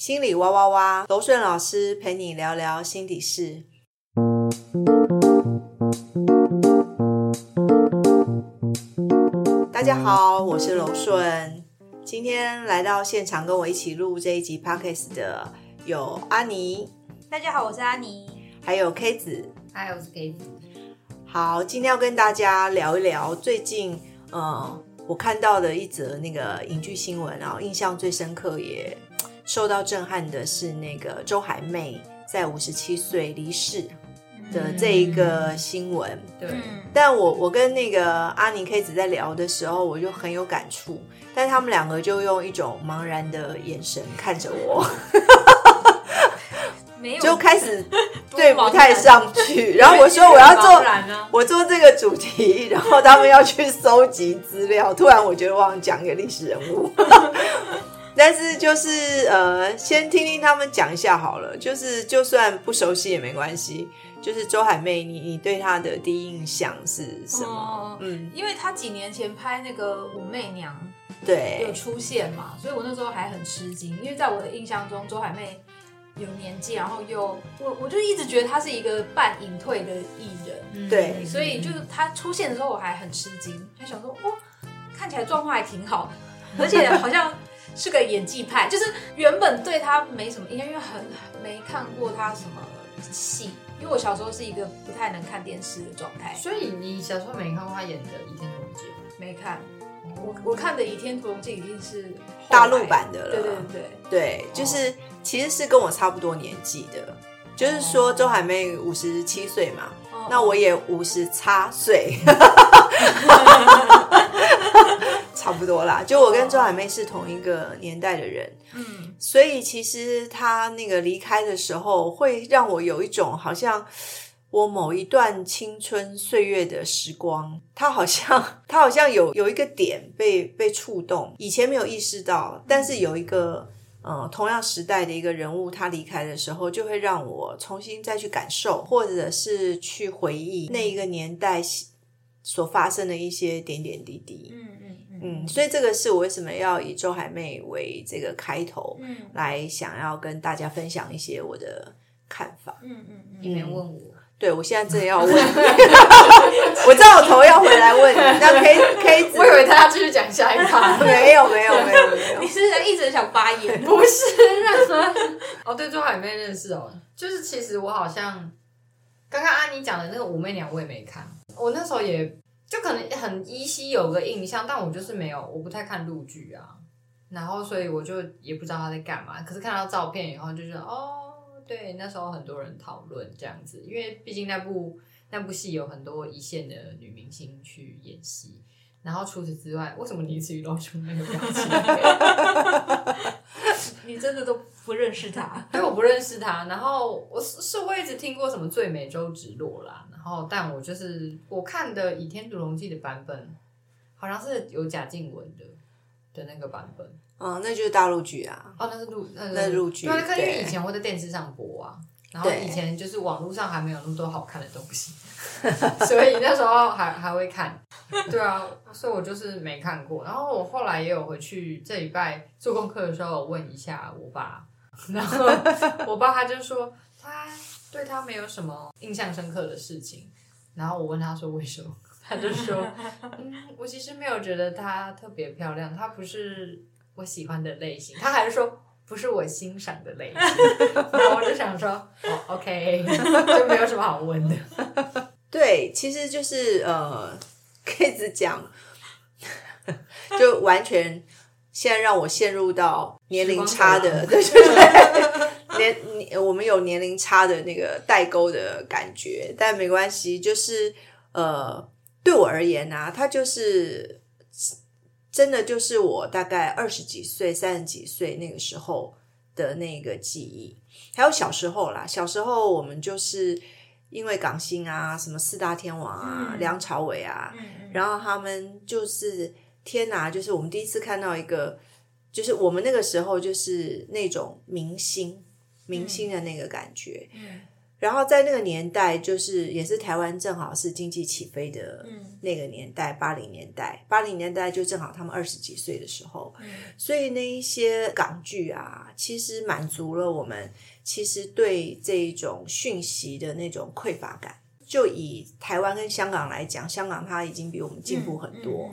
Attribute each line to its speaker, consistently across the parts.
Speaker 1: 心里哇哇哇，柔顺老师陪你聊聊心底事。大家好，我是柔顺。今天来到现场跟我一起录这一集 podcast 的有阿尼，
Speaker 2: 大家好，我是阿尼，
Speaker 1: 还有 K 子。
Speaker 3: 嗨，我是 K 子。
Speaker 1: 好，今天要跟大家聊一聊最近，呃，我看到的一则那个影剧新闻，然后印象最深刻也受到震撼的是那个周海媚在五十七岁离世的这一个新闻。
Speaker 3: 对，
Speaker 1: 但我我跟那个阿尼 K 子在聊的时候，我就很有感触，但他们两个就用一种茫然的眼神看着我，就开始 对不太上去。然。后我说我要做我做这个主题，然后他们要去搜集资料，突然我觉得忘了讲一个历史人物。但是就是呃，先听听他们讲一下好了。就是就算不熟悉也没关系。就是周海媚，你你对她的第一印象是什么？
Speaker 2: 哦
Speaker 1: 嗯，
Speaker 2: 因为她几年前拍那个《武媚娘》
Speaker 1: 对。
Speaker 2: 有，出现嘛，所以我那时候还很吃惊，因为在我的印象中，周海媚有年纪，然后又我我就一直觉得她是一个半隐退的艺人，
Speaker 1: 对。
Speaker 2: 所以就是她出现的时候我还很吃惊，还想说哦，看起来状况还挺好，而且好像是个演技派，就是原本对他没什么印象，因为很没看过他什么戏，因为我小时候是一个不太能看电视的状态，
Speaker 3: 所以你小时候没看过他演的《倚天屠龙记》吗？
Speaker 2: 没看。我我看的《倚天屠龙记》已经是
Speaker 1: 大陆版的了
Speaker 2: 对对对，
Speaker 1: 对，就是其实是跟我差不多年纪的。就是说，周海媚五十七岁嘛，
Speaker 2: 哦
Speaker 1: 那我也五十差岁，差不多啦。就我跟周海媚是同一个年代的人，
Speaker 2: 嗯
Speaker 1: 所以其实他那个离开的时候，会让我有一种好像我某一段青春岁月的时光，他好像 他好像有有一个点被被触动，以前没有意识到，但是有一个。嗯，同样时代的一个人物，他离开的时候，就会让我重新再去感受，或者是去回忆那一个年代所发生的一些点点滴滴。
Speaker 2: 嗯嗯。
Speaker 1: 所以这个是我为什么要以周海媚为这个开头，
Speaker 2: 嗯。
Speaker 1: 来想要跟大家分享一些我的看法。
Speaker 2: 嗯嗯嗯，
Speaker 3: 你没问我，
Speaker 1: 对我现在真的要问，我知道我头要回来问你，那 K K 子，
Speaker 3: 我以为他要继续讲下一趴。
Speaker 1: 没有没有没有没有。
Speaker 2: 你，是一直想发言？
Speaker 3: 不是？哦，对，周海媚认识哦，就是其实我好像刚刚安妮讲的那个《武媚娘》我也没看，我那时候也就可能很依稀有个印象，但我就是没有，我不太看陆剧啊，然后所以我就也不知道他在干嘛，可是看到照片以后就觉得哦，对，那时候很多人讨论这样子，因为毕竟那部那部戏有很多一线的女明星去演戏。然后除此之外，为什么你一直露出那个表情？
Speaker 2: 你真的都不认识他？
Speaker 3: 对，我不认识他。然后我是是我一直听过什么最美周芷若啦，然后但我就是我看的《倚天屠龙记》的版本，好像是有贾静雯的的那个版本。
Speaker 1: 嗯，那就是大陆剧啊。
Speaker 3: 哦，那是陆那
Speaker 1: 那是陆剧
Speaker 3: 对因为以前会在电视上播啊，然后以前就是网络上还没有那么多好看的东西，所以那时候还还会看。对啊，所以我就是没看过。然后我后来也有回去这礼拜做功课的时候问一下我爸，然后 我爸他就说他对他没有什么印象深刻的事情。然后我问他说为什么，他就说 嗯，我其实没有觉得她特别漂亮，她不是我喜欢的类型。他还是说不是我欣赏的类型。然后我就想说，哦，OK，就没有什么好问的。
Speaker 1: 对，其实就是呃，K 子讲，就完全现在让我陷入到年龄差的，对对对，年年我们有年龄差的那个代沟的感觉，但没关系，就是呃，对我而言啊，他就是真的就是我大概二十几岁、三十几岁那个时候的那个记忆，还有小时候啦，小时候我们就是。因为港星啊，什么四大天王啊，
Speaker 2: 嗯
Speaker 1: 梁朝伟啊，
Speaker 2: 嗯
Speaker 1: 然后他们就是天哪，就是我们第一次看到一个，就是我们那个时候就是那种明星明星的那个感觉。
Speaker 2: 嗯
Speaker 1: 然后在那个年代，就是也是台湾正好是经济起飞的那个年代，八零年代，八零年代就正好他们二十几岁的时候，所以那一些港剧啊，其实满足了我们其实对这一种讯息的那种匮乏感。就以台湾跟香港来讲，香港它已经比我们进步很多。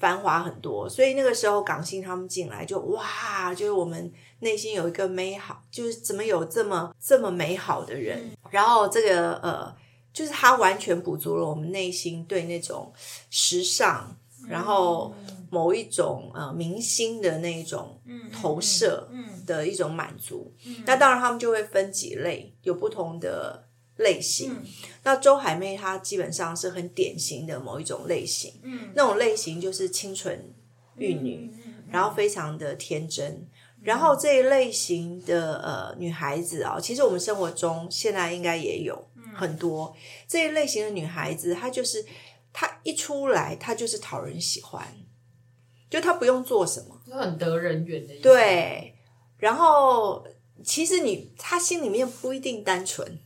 Speaker 1: 繁华很多，所以那个时候港星他们进来就哇，就是我们内心有一个美好，就是怎么有这么这么美好的人，然后这个呃，就是他完全补足了我们内心对那种时尚，然后某一种呃明星的那种投射的一种满足。那当然他们就会分几类，有不同的。类型，那周海媚她基本上是很典型的某一种类型，嗯，那种类型就是清纯玉女，然后非常的天真，然后这一类型的呃女孩子啊，其实我们生活中现在应该也有很多。这一类型的女孩子，她就是她一出来，她就是讨人喜欢，就她不用做什么，
Speaker 3: 就很得人缘的，
Speaker 1: 对，然后其实你她心里面不一定单纯。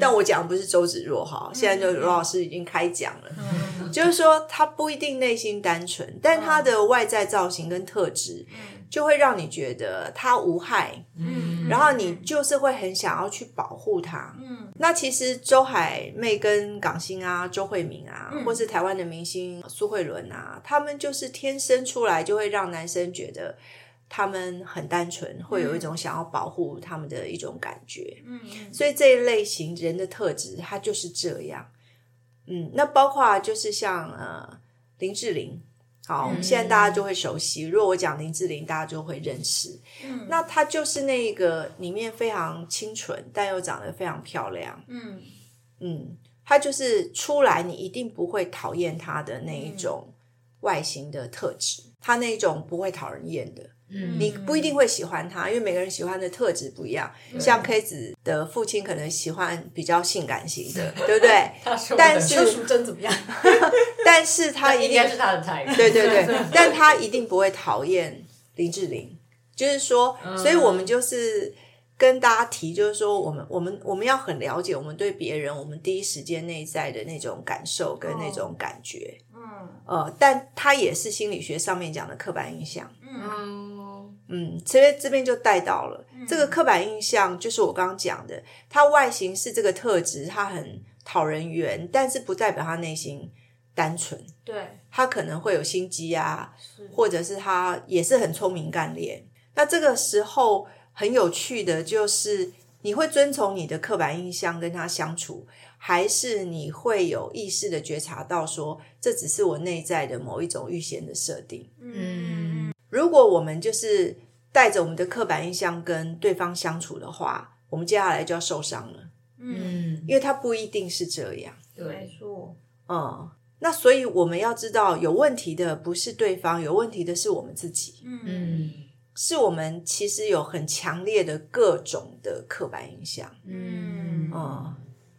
Speaker 1: 但我讲的不是周芷若哈，现在就罗老师已经开讲了，就是说他不一定内心单纯，但他的外在造型跟特质，就会让你觉得他无害，嗯，然后你就是会很想要去保护他，嗯。那其实周海媚跟港星啊，周慧敏啊，或是台湾的明星苏慧伦啊，他们就是天生出来就会让男生觉得。他们很单纯，会有一种想要保护他们的一种感觉。嗯，所以这一类型人的特质，他就是这样。嗯，那包括就是像呃林志玲，好，我们现在大家就会熟悉。如果我讲林志玲，大家就会认识。嗯，那她就是那个里面非常清纯，但又长得非常漂亮。嗯嗯，她就是出来你一定不会讨厌她的那一种外形的特质，她那种不会讨人厌的。你不一定会喜欢他，因为每个人喜欢的特质不一样。像 K 子的父亲可能喜欢比较性感型的，对不对？但是
Speaker 2: 淑珍怎么样？
Speaker 1: 但是他一定
Speaker 3: 是他的菜。
Speaker 1: 对对对，但他一定不会讨厌林志玲。就是说，所以我们就是跟大家提，就是说，我们我们我们要很了解我们对别人，我们第一时间内在的那种感受跟那种感觉。嗯呃，但他也是心理学上面讲的刻板印象。嗯。嗯，这边这边就带到了这个刻板印象，就是我刚刚讲的，他外形是这个特质，他很讨人缘，但是不代表他内心单纯。
Speaker 2: 对，
Speaker 1: 他可能会有心机啊，或者是他也是很聪明干练。那这个时候很有趣的就是，你会遵从你的刻板印象跟他相处，还是你会有意识的觉察到说，这只是我内在的某一种预先的设定？嗯。如果我们就是带着我们的刻板印象跟对方相处的话，我们接下来就要受伤了。嗯，因为他不一定是这样。
Speaker 2: 对，说，
Speaker 1: 嗯，那所以我们要知道，有问题的不是对方，有问题的是我们自己。嗯，是我们其实有很强烈的各种的刻板印象。嗯，嗯，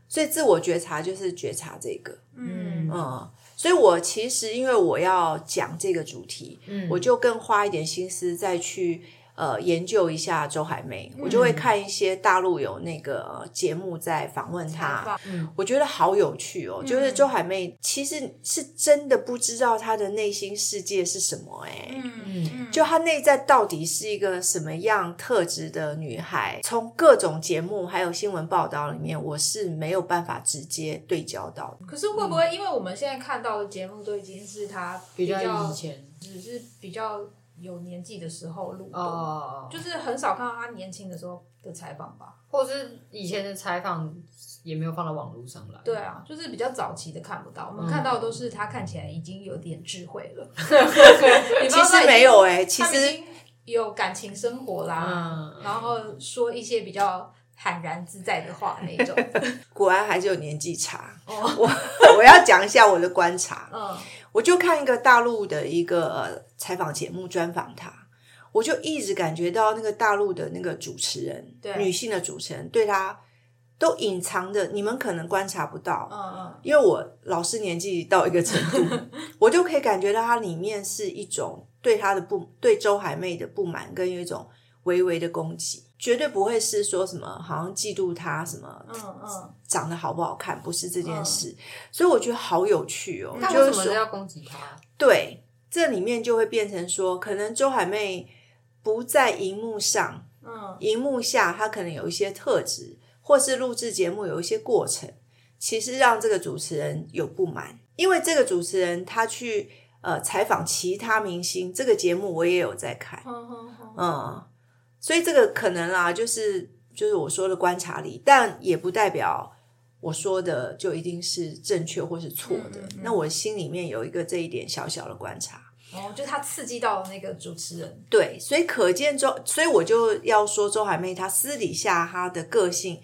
Speaker 1: 所以自我觉察就是觉察这个。嗯，嗯。所以，我其实因为我要讲这个主题，我就更花一点心思再去。呃，研究一下周海媚，我就会看一些大陆有那个节目在访问她，嗯我觉得好有趣哦。就是周海媚其实是真的不知道她的内心世界是什么，哎，嗯，就她内在到底是一个什么样特质的女孩？从各种节目还有新闻报道里面，我是没有办法直接对焦到的。
Speaker 2: 可是会不会因为我们现在看到的节目都已经是她比较
Speaker 3: 以前，
Speaker 2: 只是比较。有年纪的时候录的，就是很少看到他年轻的时候的采访吧，
Speaker 3: 或者是以前的采访也没有放到网络上来。
Speaker 2: 对啊，就是比较早期的看不到，我们看到的都是他看起来已经有点智慧了。
Speaker 1: 其实没有哎，其实
Speaker 2: 有感情生活啦，然后说一些比较坦然自在的话那种。
Speaker 1: 果然还是有年纪差。我 我要讲一下我的观察。嗯。我就看一个大陆的一个采访节目专访他，我就一直感觉到那个大陆的那个主持人，女性的主持人对他都隐藏的，你们可能观察不到，嗯嗯，因为我老师年纪到一个程度，我就可以感觉到他里面是一种对他的不对周海媚的不满，跟有一种微微的攻击，绝对不会是说什么好像嫉妒他什么
Speaker 2: 嗯嗯，
Speaker 1: 长得好不好看，不是这件事。所以我觉得好有趣哦，
Speaker 3: 但
Speaker 1: 就是说
Speaker 3: 为什么要攻击他？
Speaker 1: 对，这里面就会变成说，可能周海媚不在荧幕上，
Speaker 2: 嗯，
Speaker 1: 荧幕下她可能有一些特质，或是录制节目有一些过程，其实让这个主持人有不满，因为这个主持人他去呃采访其他明星，这个节目我也有在看，嗯，所以这个可能啦，就是就是我说的观察力，但也不代表我说的就一定是正确或是错的。
Speaker 2: 嗯嗯嗯
Speaker 1: 那我心里面有一个这一点小小的观察。
Speaker 2: 哦，就他刺激到那个主持人，
Speaker 1: 对，所以可见周，所以我就要说周海媚她私底下她的个性，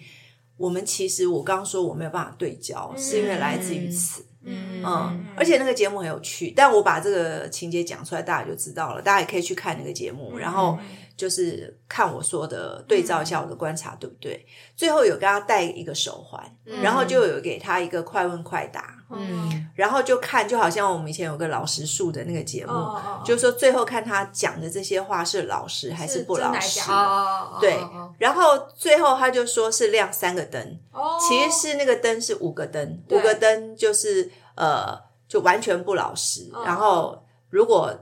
Speaker 1: 我们其实我刚刚说我没有办法对焦，是因为来自于此。
Speaker 2: 嗯
Speaker 1: 嗯，而且那个节目很有趣，但我把这个情节讲出来，大家就知道了。大家也可以去看那个节目，然后就是看我说的，对照一下我的观察，对不对？最后有给他戴一个手环，然后就有给他一个快问快答，
Speaker 3: 嗯，
Speaker 1: 然后就看，就好像我们以前有个老实树的那个节目，
Speaker 2: 哦哦哦。
Speaker 1: 就是说最后看他讲的这些话是老实还
Speaker 2: 是
Speaker 1: 不老实对
Speaker 3: 哦
Speaker 1: 然后最后他就说是亮三个灯，
Speaker 2: 哦，
Speaker 1: 其实是那个灯是五个灯，五个灯就是呃就完全不老实。
Speaker 2: 嗯
Speaker 1: 然后如果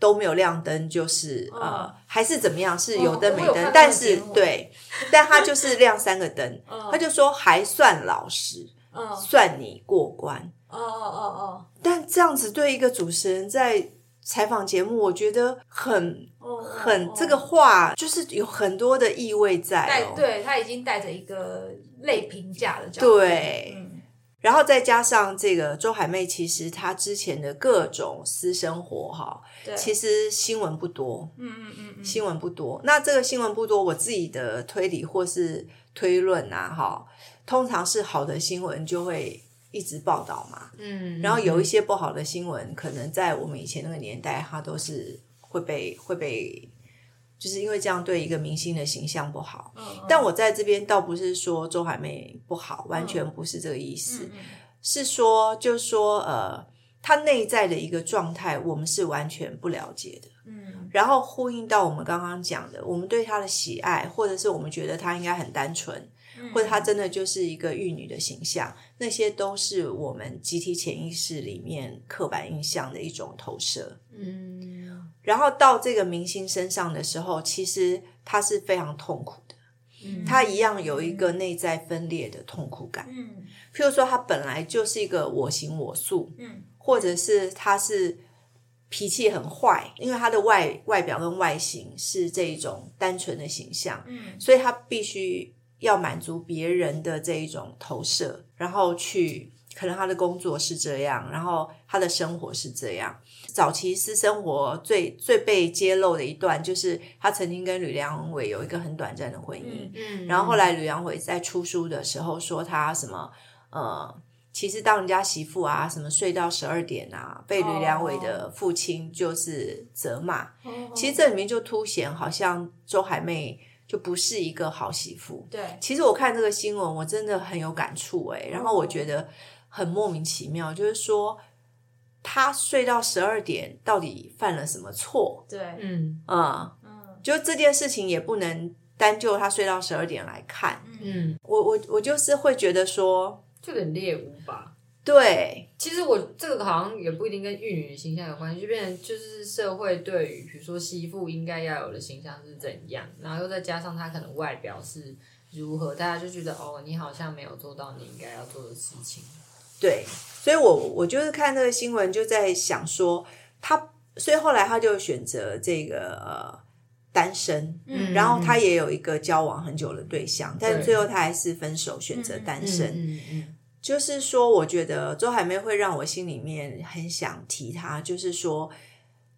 Speaker 1: 都没有亮灯，就是、呃
Speaker 2: 嗯
Speaker 1: 还是怎么样，是有灯没灯，但是对，但他就是亮三个灯，
Speaker 2: 嗯
Speaker 1: 他就说还算老实，
Speaker 2: 嗯，
Speaker 1: 算你过关。
Speaker 2: 哦哦哦。
Speaker 1: 哦但这样子对一个主持人在采访节目，我觉得很很这个话就是有很多的意味在
Speaker 2: 对他已经带着一个类评价的角度，
Speaker 1: 对。
Speaker 2: 嗯
Speaker 1: 然后再加上这个周海媚，其实她之前的各种私生活哈，其实新闻不多，
Speaker 2: 嗯嗯嗯嗯，
Speaker 1: 新闻不多。那这个新闻不多，我自己的推理或是推论啊，哈，通常是好的新闻就会一直报道嘛。
Speaker 3: 嗯，
Speaker 1: 然后有一些不好的新闻，可能在我们以前那个年代，它都是会被会被，就是因为这样对一个明星的形象不好。
Speaker 2: 嗯，嗯
Speaker 1: 但我在这边倒不是说周海媚不好，完全不是这个意思，是说就是说呃，她内在的一个状态，我们是完全不了解的。
Speaker 2: 嗯
Speaker 1: 然后呼应到我们刚刚讲的，我们对她的喜爱，或者是我们觉得她应该很单纯，
Speaker 2: 嗯
Speaker 1: 或者她真的就是一个玉女的形象，那些都是我们集体潜意识里面刻板印象的一种投射。
Speaker 3: 嗯
Speaker 1: 然后到这个明星身上的时候，其实他是非常痛苦的，
Speaker 3: 嗯
Speaker 1: 他一样有一个内在分裂的痛苦感。
Speaker 2: 嗯
Speaker 1: 譬如说，他本来就是一个我行我素，
Speaker 2: 嗯
Speaker 1: 或者是他是脾气很坏，因为他的外外表跟外形是这一种单纯的形象，
Speaker 2: 嗯
Speaker 1: 所以他必须要满足别人的这一种投射，然后去可能他的工作是这样，然后他的生活是这样。早期私生活最最被揭露的一段，就是他曾经跟吕良伟有一个很短暂的婚姻，
Speaker 3: 嗯，
Speaker 1: 然后后来吕良伟在出书的时候说他什么呃，其实当人家媳妇啊，什么睡到十二点啊，被吕良伟的父亲就是责骂。
Speaker 2: 哦
Speaker 1: 其实这里面就凸显，好像周海媚就不是一个好媳妇。
Speaker 2: 对，
Speaker 1: 其实我看这个新闻，我真的很有感触哎、然后我觉得很莫名其妙，就是说他睡到十二点，到底犯了什么错？
Speaker 2: 对，
Speaker 3: 嗯
Speaker 1: 啊，
Speaker 2: 嗯
Speaker 1: 就这件事情也不能单就他睡到十二点来看。
Speaker 3: 嗯，
Speaker 1: 我我我就是会觉得说，
Speaker 3: 就有点猎物吧。
Speaker 1: 对
Speaker 3: 其实我这个好像也不一定跟玉女的形象有关系，就变成就是社会对于比如说媳妇应该要有的形象是怎样，然后又再加上她可能外表是如何，大家就觉得哦，你好像没有做到你应该要做的事情。
Speaker 1: 对，所以我我就是看这个新闻，就在想说他，所以后来他就选择这个呃单身，
Speaker 2: 嗯。
Speaker 1: 然后他也有一个交往很久的对象，但
Speaker 3: 对
Speaker 1: 最后他还是分手，选择单身。
Speaker 3: 嗯嗯。
Speaker 1: 就是说，我觉得周海媚会让我心里面很想提她，就是说，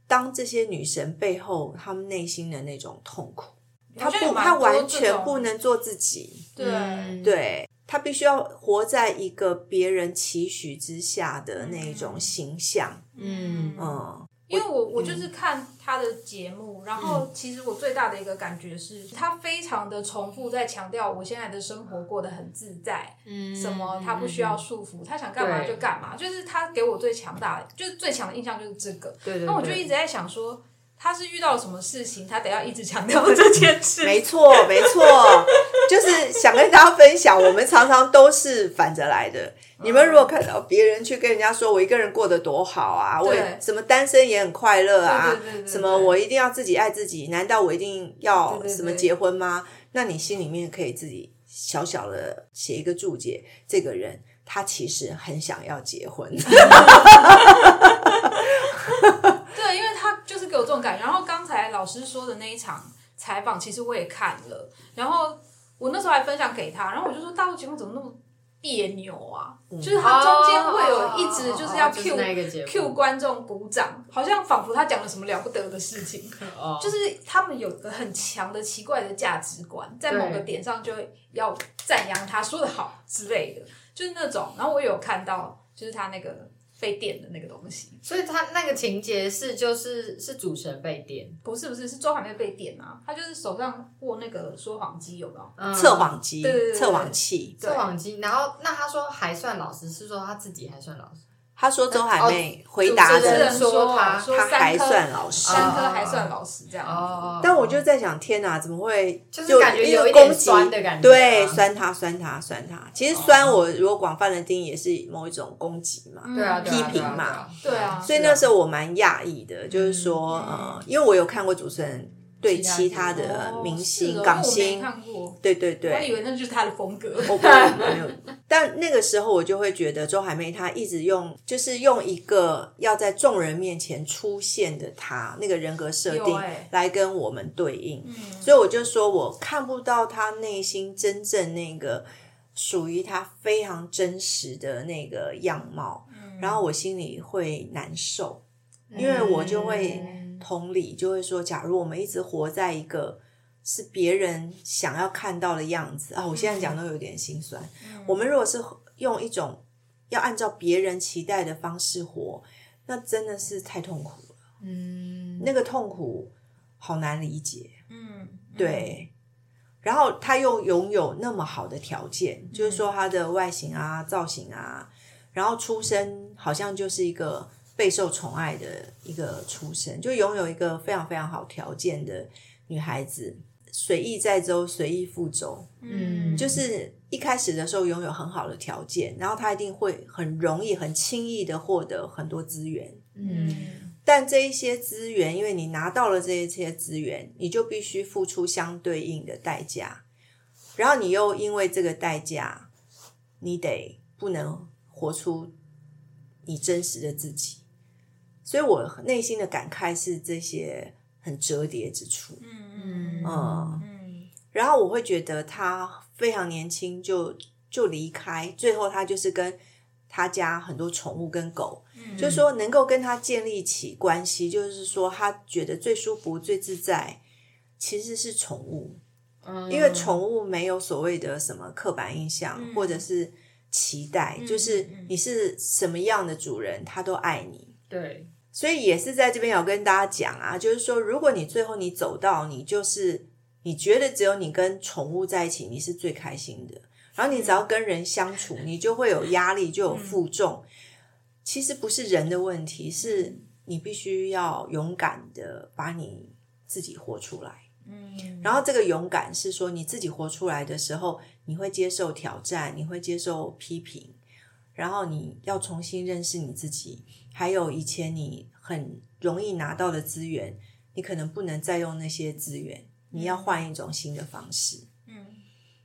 Speaker 1: 当这些女神背后，她们内心的那种痛苦，她不，她完全不能做自己，
Speaker 2: 对，
Speaker 3: 嗯。
Speaker 1: 对她必须要活在一个别人期许之下的那一种形象，
Speaker 3: 嗯。
Speaker 1: 嗯，
Speaker 2: 因为我我就是看他的节目，然后其实我最大的一个感觉是，他非常的重复在强调我现在的生活过得很自在，
Speaker 3: 嗯
Speaker 2: 什么他不需要束缚，他想干嘛就干嘛，就是他给我最强大的，就是最强的印象就是这个。
Speaker 3: 对对，
Speaker 2: 那我就一直在想说，他是遇到了什么事情，他得要一直强调这件事。
Speaker 1: 没错，没错，就是想跟大家分享，我们常常都是反着来的。你们如果看到别人去跟人家说我一个人过得多好啊，我什么单身也很快乐啊
Speaker 2: 对对对，
Speaker 1: 什么我一定要自己爱自己，难道我一定要什么结婚吗？那你心里面可以自己小小的写一个注解，这个人他其实很想要结婚。
Speaker 2: 对，因为他就是给我这种感觉。然后刚才老师说的那一场采访，其实我也看了，然后我那时候还分享给他，然后我就说大陆节目怎么那么别扭啊？就是他中间会有一直就是要 Q、Q 观众鼓掌，好像仿佛他讲了什么了不得的事情。
Speaker 3: 哦
Speaker 2: 就是他们有个很强的奇怪的价值观，在某个点上就要赞扬他说的好之类的，就是那种。然后我有看到，就是他那个被电的那个东西，
Speaker 3: 所以他那个情节是就是是主持人被电，
Speaker 2: 不是不是是周海媚被电啊，他就是手上握那个说谎机，有没有？
Speaker 3: 嗯。
Speaker 1: 测谎机
Speaker 2: 对对对、对
Speaker 1: 测谎器。
Speaker 3: 测谎机，然后那他说还算老实，是说他自己还算老实，
Speaker 1: 他说周海媚回答的
Speaker 3: 说他
Speaker 2: 说
Speaker 1: 他还算老实
Speaker 2: 三科还算老实这样。
Speaker 3: 哦
Speaker 1: 但我就在想，天哪，怎么会
Speaker 3: 就是感觉有一点
Speaker 1: 攻击
Speaker 3: 酸的感觉
Speaker 1: 对，
Speaker 3: 啊
Speaker 1: 酸他，酸他，酸他。其实酸，我如果广泛的定义，也是某一种攻击嘛。
Speaker 3: 对啊，对啊
Speaker 1: 批评嘛，
Speaker 2: 对啊
Speaker 1: 所以那时候我蛮讶异的，就是说，呃，因为我有看过主持人对其
Speaker 3: 其他
Speaker 1: 他的
Speaker 2: 哦
Speaker 1: 明星、港星，
Speaker 2: 看过，
Speaker 1: 对对
Speaker 2: 我以
Speaker 1: 对，
Speaker 2: 为那就是他的风格。
Speaker 1: 我不没有。但那个时候我就会觉得周海媚她一直用，就是用一个要在众人面前出现的她那个人格设定来跟我们对应。
Speaker 2: 嗯
Speaker 1: 所以我就说，我看不到他内心真正那个属于他非常真实的那个样貌，
Speaker 2: 嗯
Speaker 1: 然后我心里会难受，因为我就会
Speaker 3: 嗯
Speaker 1: 同理，就会说，假如我们一直活在一个是别人想要看到的样子啊，我现在讲都有点心酸。我们如果是用一种要按照别人期待的方式活，那真的是太痛苦了，
Speaker 3: 嗯，
Speaker 1: 那个痛苦好难理解。
Speaker 2: 嗯，
Speaker 1: 对，然后他又拥有那么好的条件，就是说他的外形啊、造型啊，然后出身好像就是一个备受宠爱的一个出身，就拥有一个非常非常好条件的女孩子，随意在周，随意覆舟，
Speaker 3: 嗯
Speaker 1: 就是一开始的时候拥有很好的条件，然后她一定会很容易、很轻易的获得很多资源。
Speaker 3: 嗯
Speaker 1: 但这一些资源，因为你拿到了这一些资源，你就必须付出相对应的代价，然后你又因为这个代价，你得不能活出你真实的自己，所以我内心的感慨是这些很折叠之处。
Speaker 2: 嗯
Speaker 1: 嗯，
Speaker 2: 嗯。
Speaker 1: 然后我会觉得他非常年轻就就离开，最后他就是跟他家很多宠物跟狗，就是说能够跟他建立起关系，就是说他觉得最舒服、最自在，其实是宠物，
Speaker 3: 嗯。
Speaker 1: 因为宠物没有所谓的什么刻板印象、
Speaker 2: 嗯。
Speaker 1: 或者是期待，就是你是什么样的主人，他都爱你。
Speaker 3: 对，
Speaker 1: 所以也是在这边要跟大家讲啊，就是说，如果你最后你走到你就是你觉得只有你跟宠物在一起，你是最开心的，然后你只要跟人相处，你就会有压力，就有负重。其实不是人的问题，是你必须要勇敢的把你自己活出来。
Speaker 2: 嗯，
Speaker 1: 然后这个勇敢是说你自己活出来的时候，你会接受挑战，你会接受批评，然后你要重新认识你自己，还有以前你很容易拿到的资源，你可能不能再用那些资源，你要换一种新的方式。
Speaker 2: 嗯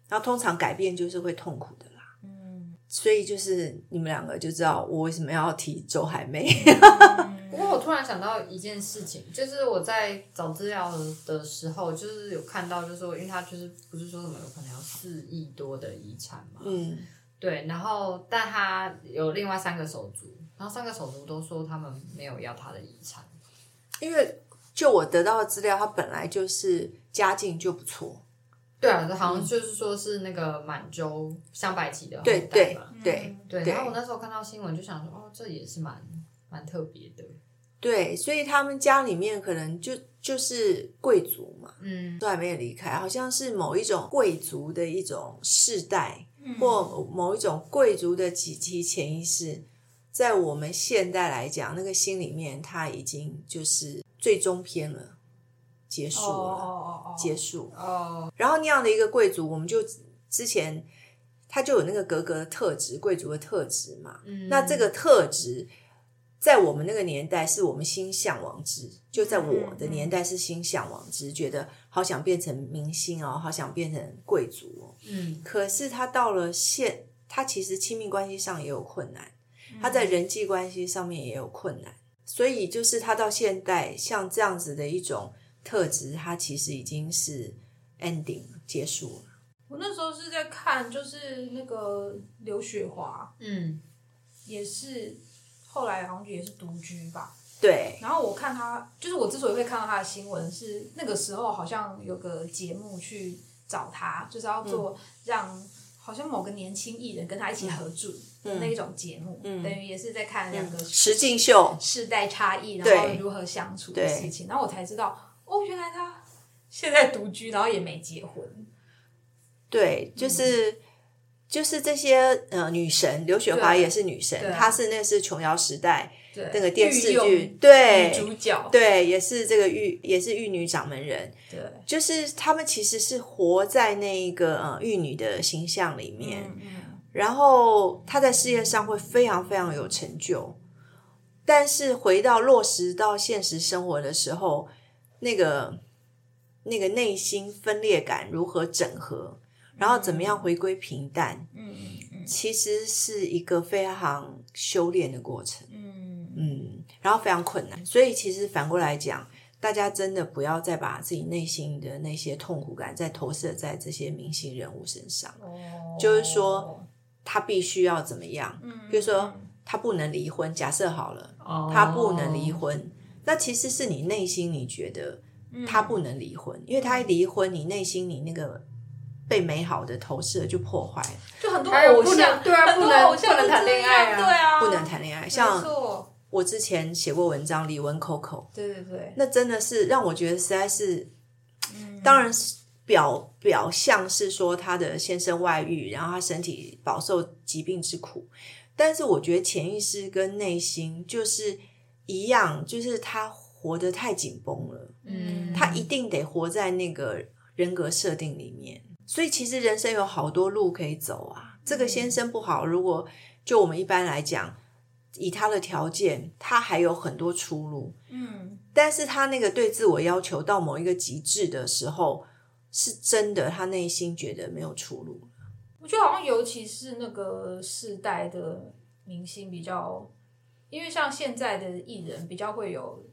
Speaker 1: 然后通常改变就是会痛苦的啦，
Speaker 2: 嗯
Speaker 1: 所以就是你们两个就知道我为什么要提周海媚。
Speaker 3: 不过我突然想到一件事情，就是我在找资料的时候，就是有看到，就是说，因为他就是不是说什么有可能有四亿多的遗产嘛，
Speaker 1: 嗯，
Speaker 3: 对，然后但他有另外三个手足，然后三个手足都说他们没有要他的遗产，
Speaker 1: 因为就我得到的资料，他本来就是家境就不错，
Speaker 3: 对啊，好像就是说是那个满洲香白旗的后代
Speaker 1: 对对
Speaker 3: 嘛
Speaker 1: 对
Speaker 3: 对，
Speaker 1: 对
Speaker 3: 然后我那时候看到新闻就想说，哦，这也是蛮蛮特别的，
Speaker 1: 对，所以他们家里面可能就就是贵族嘛，
Speaker 3: 嗯。
Speaker 1: 都还没有离开，好像是某一种贵族的一种世代，或某一种贵族的集体潜意识，在我们现代来讲，那个心里面他已经就是最终篇了，结束
Speaker 2: 了哦
Speaker 1: 了，
Speaker 2: 哦哦，
Speaker 1: 结束。
Speaker 3: 哦，
Speaker 1: 然后那样的一个贵族，我们就之前他就有那个格格的特质，贵族的特质嘛。
Speaker 3: 嗯。
Speaker 1: 那这个特质，在我们那个年代是我们心向往之，就在我的年代是心向往之，觉得好想变成明星哦，好想变成贵族哦。
Speaker 3: 嗯
Speaker 1: 可是他到了现，他其实亲密关系上也有困难，他在人际关系上面也有困难，所以就是他到现代像这样子的一种特质，他其实已经是 ending 了结束了。
Speaker 2: 我那时候是在看，就是那个刘雪华，
Speaker 3: 嗯
Speaker 2: 也是后来好像也是独居吧。
Speaker 1: 对，
Speaker 2: 然后我看他，就是我之所以会看到他的新闻，是那个时候好像有个节目去找他，就是要做让、好像某个年轻艺人跟他一起合住的那一种节目，等于也是在看两个
Speaker 1: 实境秀，
Speaker 2: 世代差异，然后如何相处的事情。然后我才知道，哦，原来他现在独居，然后也没结婚。
Speaker 1: 对，就是。就是这些呃女神，刘雪华也是女神，她是那是琼瑶时代，那个电视剧，对
Speaker 2: 女主角，
Speaker 1: 对，也是这个玉，也是玉女掌门人，
Speaker 2: 对，
Speaker 1: 就是他们其实是活在那个呃玉女的形象里面，
Speaker 2: 嗯嗯，
Speaker 1: 然后她在事业上会非常非常有成就，但是回到落实到现实生活的时候，那个那个内心分裂感如何整合，然后怎么样回归平淡，
Speaker 2: 嗯嗯
Speaker 1: 其实是一个非常修炼的过程。
Speaker 2: 嗯
Speaker 1: 嗯，然后非常困难，所以其实反过来讲，大家真的不要再把自己内心的那些痛苦感再投射在这些明星人物身上。
Speaker 2: 哦，
Speaker 1: 就是说，他必须要怎么样？
Speaker 2: 嗯，
Speaker 1: 比如说，他不能离婚。假设好了，
Speaker 3: 哦
Speaker 1: 他不能离婚，那其实是你内心你觉得他不能离婚，因为他一离婚，你内心你那个被美好的投射就破坏了，
Speaker 2: 就很多偶像
Speaker 3: 能，对啊
Speaker 2: 很多
Speaker 3: 不能
Speaker 2: 偶像
Speaker 3: 不能谈恋爱啊
Speaker 2: 对啊，
Speaker 1: 不能谈恋爱。
Speaker 2: 没
Speaker 1: 像
Speaker 2: 错，
Speaker 1: 我之前写过文章，李玟 Coco，
Speaker 2: 对对对，
Speaker 1: 那真的是让我觉得实在是，
Speaker 2: 嗯。
Speaker 1: 当然是表表象是说她的先生外遇，然后她身体饱受疾病之苦，但是我觉得潜意识跟内心就是一样，就是她活得太紧绷了，
Speaker 3: 嗯。
Speaker 1: 她一定得活在那个人格设定里面，所以其实人生有好多路可以走啊。这个先生不好，如果就我们一般来讲，以他的条件，他还有很多出路。
Speaker 2: 嗯
Speaker 1: 但是他那个对自我要求到某一个极致的时候，是真的，他内心觉得没有出路。
Speaker 2: 我觉得好像尤其是那个世代的明星比较，因为像现在的艺人比较会有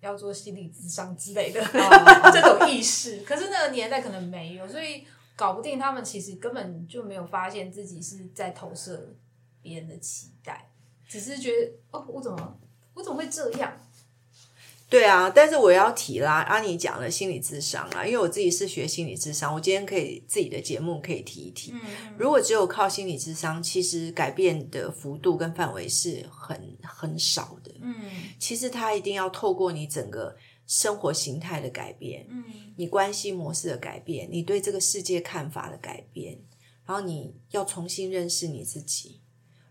Speaker 2: 要做心理智商之类的、这种意识，可是那个年代可能没有，所以搞不定他们其实根本就没有发现自己是在投射别人的期待，只是觉得哦，我怎么我怎么会这样？
Speaker 1: 对啊，但是我要提啦，阿妮讲了心理智商啊，因为我自己是学心理智商，我今天可以自己的节目可以提一提。
Speaker 2: 嗯
Speaker 1: 如果只有靠心理智商，其实改变的幅度跟范围是很很少的。
Speaker 2: 嗯
Speaker 1: 其实它一定要透过你整个生活形态的改变，
Speaker 2: 嗯。
Speaker 1: 你关系模式的改变，你对这个世界看法的改变，然后你要重新认识你自己，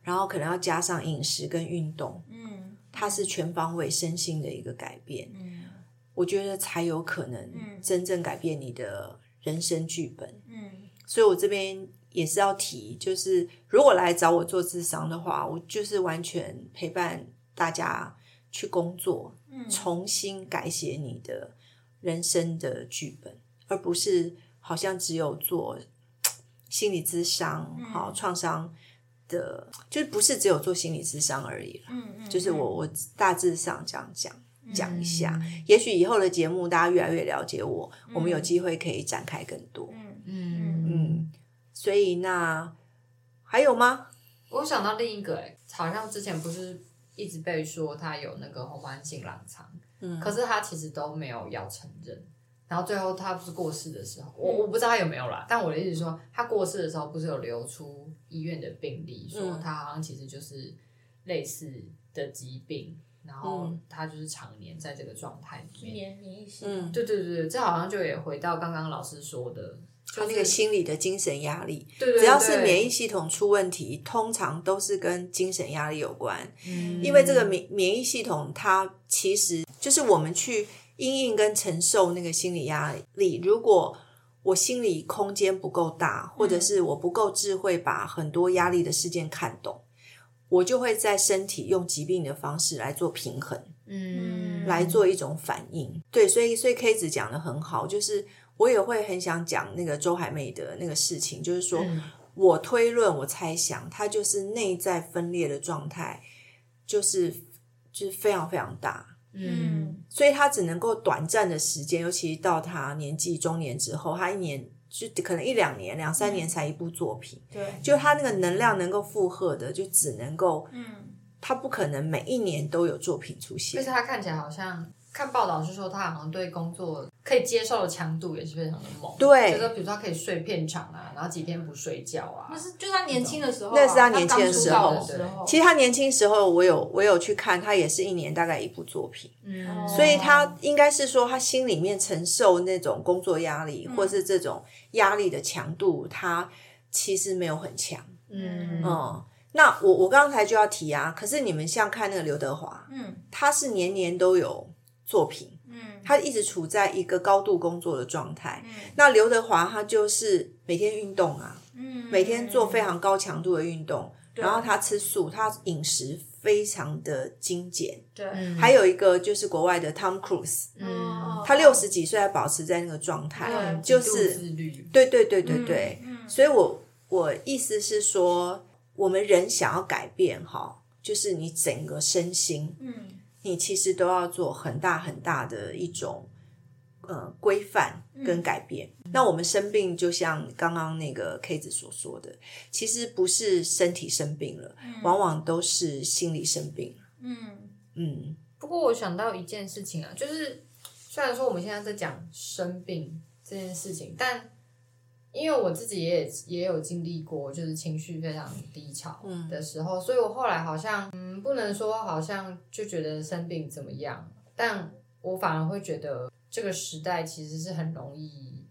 Speaker 1: 然后可能要加上饮食跟运动，
Speaker 2: 嗯
Speaker 1: 它是全方位身心的一个改变，
Speaker 2: 嗯。
Speaker 1: 我觉得才有可能
Speaker 2: 嗯。
Speaker 1: 真正改变你的人生剧本。
Speaker 2: 嗯。
Speaker 1: 所以我这边也是要提，就是如果来找我做智商的话，我就是完全陪伴大家去工作，
Speaker 2: 嗯
Speaker 1: 重新改写你的人生的剧本，而不是好像只有做 心理咨商，
Speaker 2: 嗯。
Speaker 1: 好创伤的，就是不是只有做心理咨商而已了。
Speaker 2: 嗯嗯，
Speaker 1: 就是我我大致上这样讲讲一下，
Speaker 3: 嗯
Speaker 1: 也许以后的节目大家越来越了解我，我们有机会可以展开更多。
Speaker 2: 嗯
Speaker 3: 嗯，
Speaker 1: 嗯，所以那还有吗？
Speaker 3: 我想到另一个、欸，好像之前不是一直被说他有那个红斑性狼疮，
Speaker 1: 嗯
Speaker 3: 可是他其实都没有要承认。然后最后他不是过世的时候，我
Speaker 2: 嗯
Speaker 3: 我不知道他有没有啦，但我的意思是说，他过世的时候不是有流出医院的病例，说
Speaker 1: 嗯
Speaker 3: 他好像其实就是类似的疾病，然后
Speaker 1: 嗯
Speaker 3: 他就是常年在这个状态里面。
Speaker 2: 免免疫系
Speaker 1: 嗯
Speaker 2: 统，
Speaker 3: 对对对对，这好像就也回到刚刚老师说的，就是
Speaker 1: 他那个心理的精神压力，
Speaker 3: 对对对
Speaker 1: 只要是免疫系统出问题，通常都是跟精神压力有关。
Speaker 3: 嗯
Speaker 1: 因为这个免免疫系统，它其实就是我们去因应跟承受那个心理压力。如果我心理空间不够大，或者是我不够智慧，把很多压力的事件看懂，我就会在身体用疾病的方式来做平衡，
Speaker 3: 嗯，
Speaker 1: 来做一种反应。对，所以所以 K 子讲的很好，就是我也会很想讲那个周海媚的那个事情，就是说。
Speaker 3: 嗯
Speaker 1: 我推论，我猜想，她就是内在分裂的状态，就是就是非常非常大，
Speaker 3: 嗯
Speaker 1: 所以她只能够短暂的时间，尤其到她年纪中年之后，她一年就可能一两年、两三年才一部作品，
Speaker 2: 对，
Speaker 1: 就他那个能量能够负荷的，就只能够，
Speaker 2: 嗯，
Speaker 1: 他不可能每一年都有作品出现。
Speaker 3: 就是。他看起来好像看报道是说他好像对工作可以接受的强度也是非常的猛，
Speaker 1: 对。
Speaker 3: 就是比如说他可以睡片场啊，然后几天不睡觉啊。
Speaker 2: 那，是就是他年轻的时候啊，
Speaker 1: 那是他年轻的时候。
Speaker 2: 道的时候，
Speaker 1: 其实他年轻时候，我有我有去看，他也是一年大概一部作品。
Speaker 3: 嗯，
Speaker 1: 所以他应该是说，他心里面承受那种工作压力，或是这种压力的强度，他其实没有很强。
Speaker 3: 嗯。
Speaker 1: 嗯，那我我刚才就要提啊，可是你们像看那个刘德华，
Speaker 2: 嗯。
Speaker 1: 他是年年都有作品，
Speaker 2: 嗯。
Speaker 1: 他一直处在一个高度工作的状态。
Speaker 2: 嗯。
Speaker 1: 那刘德华他就是每天运动啊，
Speaker 2: 嗯，
Speaker 1: 每天做非常高强度的运动，
Speaker 2: 对。
Speaker 1: 然后他吃素，他饮食非常的精简。
Speaker 2: 对，
Speaker 3: 嗯。
Speaker 1: 还有一个就是国外的 Tom Cruise，
Speaker 2: 嗯
Speaker 1: 他六十几岁还保持在那个状态，就是
Speaker 3: 自律，
Speaker 1: 对对对对对。
Speaker 2: 嗯。
Speaker 1: 所以我我意思是说，我们人想要改变哈，就是你整个身心，
Speaker 2: 嗯
Speaker 1: 你其实都要做很大很大的一种呃规范跟改变。那我们生病，就像刚刚那个 K 子所说的，其实不是身体生病了，往往都是心理生病了。
Speaker 2: 嗯
Speaker 1: 嗯
Speaker 3: 不过我想到一件事情啊，就是虽然说我们现在在讲生病这件事情，但因为我自己也也有经历过，就是情绪非常低潮的时候，所以我后来好像嗯，不能说好像就觉得生病怎么样，但我反而会觉得这个时代其实是很容易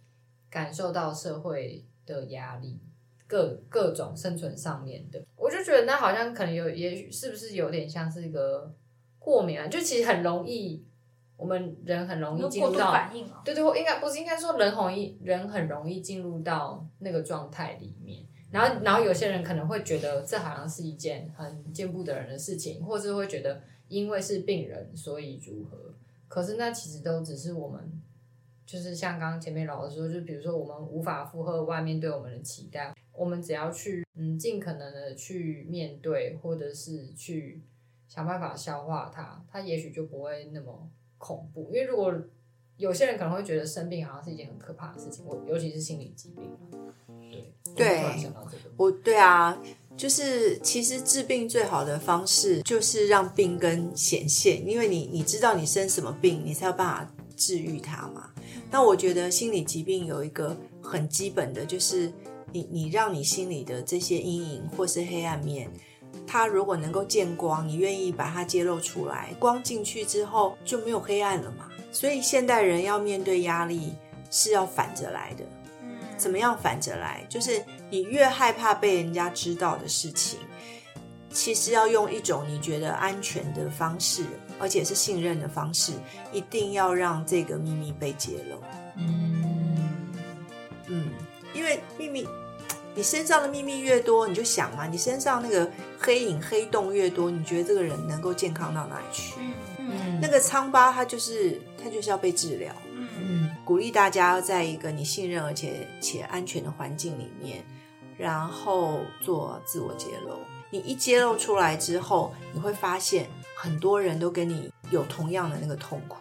Speaker 3: 感受到社会的压力。各各种生存上面的，我就觉得那好像可能有，也许是不是有点像是一个过敏啊？就其实很容易，我们人很容易进入到，
Speaker 2: 反应啊，
Speaker 3: 对对，应该不是应该说人很容易，人很容易进入到那个状态里面。然后，然后有些人可能会觉得这好像是一件很见不得人的事情，或是会觉得因为是病人所以如何。可是那其实都只是我们，就是像刚刚前面老师说，就比如说我们无法负荷外面对我们的期待，我们只要去嗯尽可能的去面对，或者是去想办法消化它，它也许就不会那么恐怖。因为如果有些人可能会觉得生病好像是一件很可怕的事情，我尤其是心理疾病对
Speaker 1: 对
Speaker 3: 想到这个，
Speaker 1: 我对啊，就是其实治病最好的方式就是让病根显现，因为你你知道你生什么病，你才有办法治愈它嘛。那我觉得心理疾病有一个很基本的，就是你你让你心里的这些阴影或是黑暗面，它如果能够见光，你愿意把它揭露出来，光进去之后就没有黑暗了嘛。所以现代人要面对压力是要反着来的。
Speaker 2: 嗯
Speaker 1: 怎么样反着来？就是你越害怕被人家知道的事情，其实要用一种你觉得安全的方式，而且是信任的方式，一定要让这个秘密被揭露。
Speaker 3: 嗯
Speaker 1: 嗯，因为秘密，你身上的秘密越多，你就想嘛，你身上那个黑影黑洞越多，你觉得这个人能够健康到哪里去？
Speaker 2: 嗯嗯
Speaker 3: 嗯
Speaker 1: 那个疮疤，它就是它就是要被治疗。
Speaker 2: 嗯
Speaker 3: 嗯
Speaker 1: 鼓励大家要在一个你信任而且且安全的环境里面，然后做自我揭露。你一揭露出来之后，你会发现很多人都跟你有同样的那个痛苦，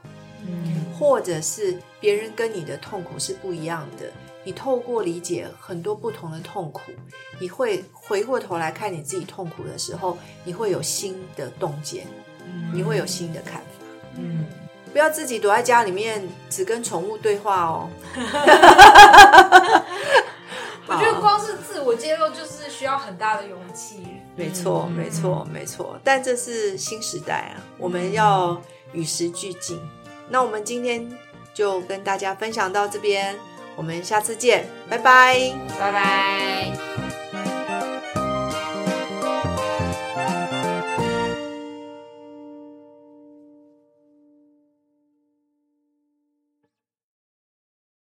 Speaker 3: 嗯
Speaker 1: 或者是别人跟你的痛苦是不一样的。你透过理解很多不同的痛苦，你会回过头来看你自己痛苦的时候，你会有新的洞见，你会有新的看法。
Speaker 3: 嗯
Speaker 1: 不要自己躲在家里面只跟宠物对话哦。
Speaker 2: 我觉得光是自我揭露就是需要很大的勇气。
Speaker 1: 没错，
Speaker 3: 嗯
Speaker 1: 没错，没错。但这是新时代啊，我们要与时俱进。那我们今天就跟大家分享到这边，我们下次见，拜拜。
Speaker 3: 拜拜。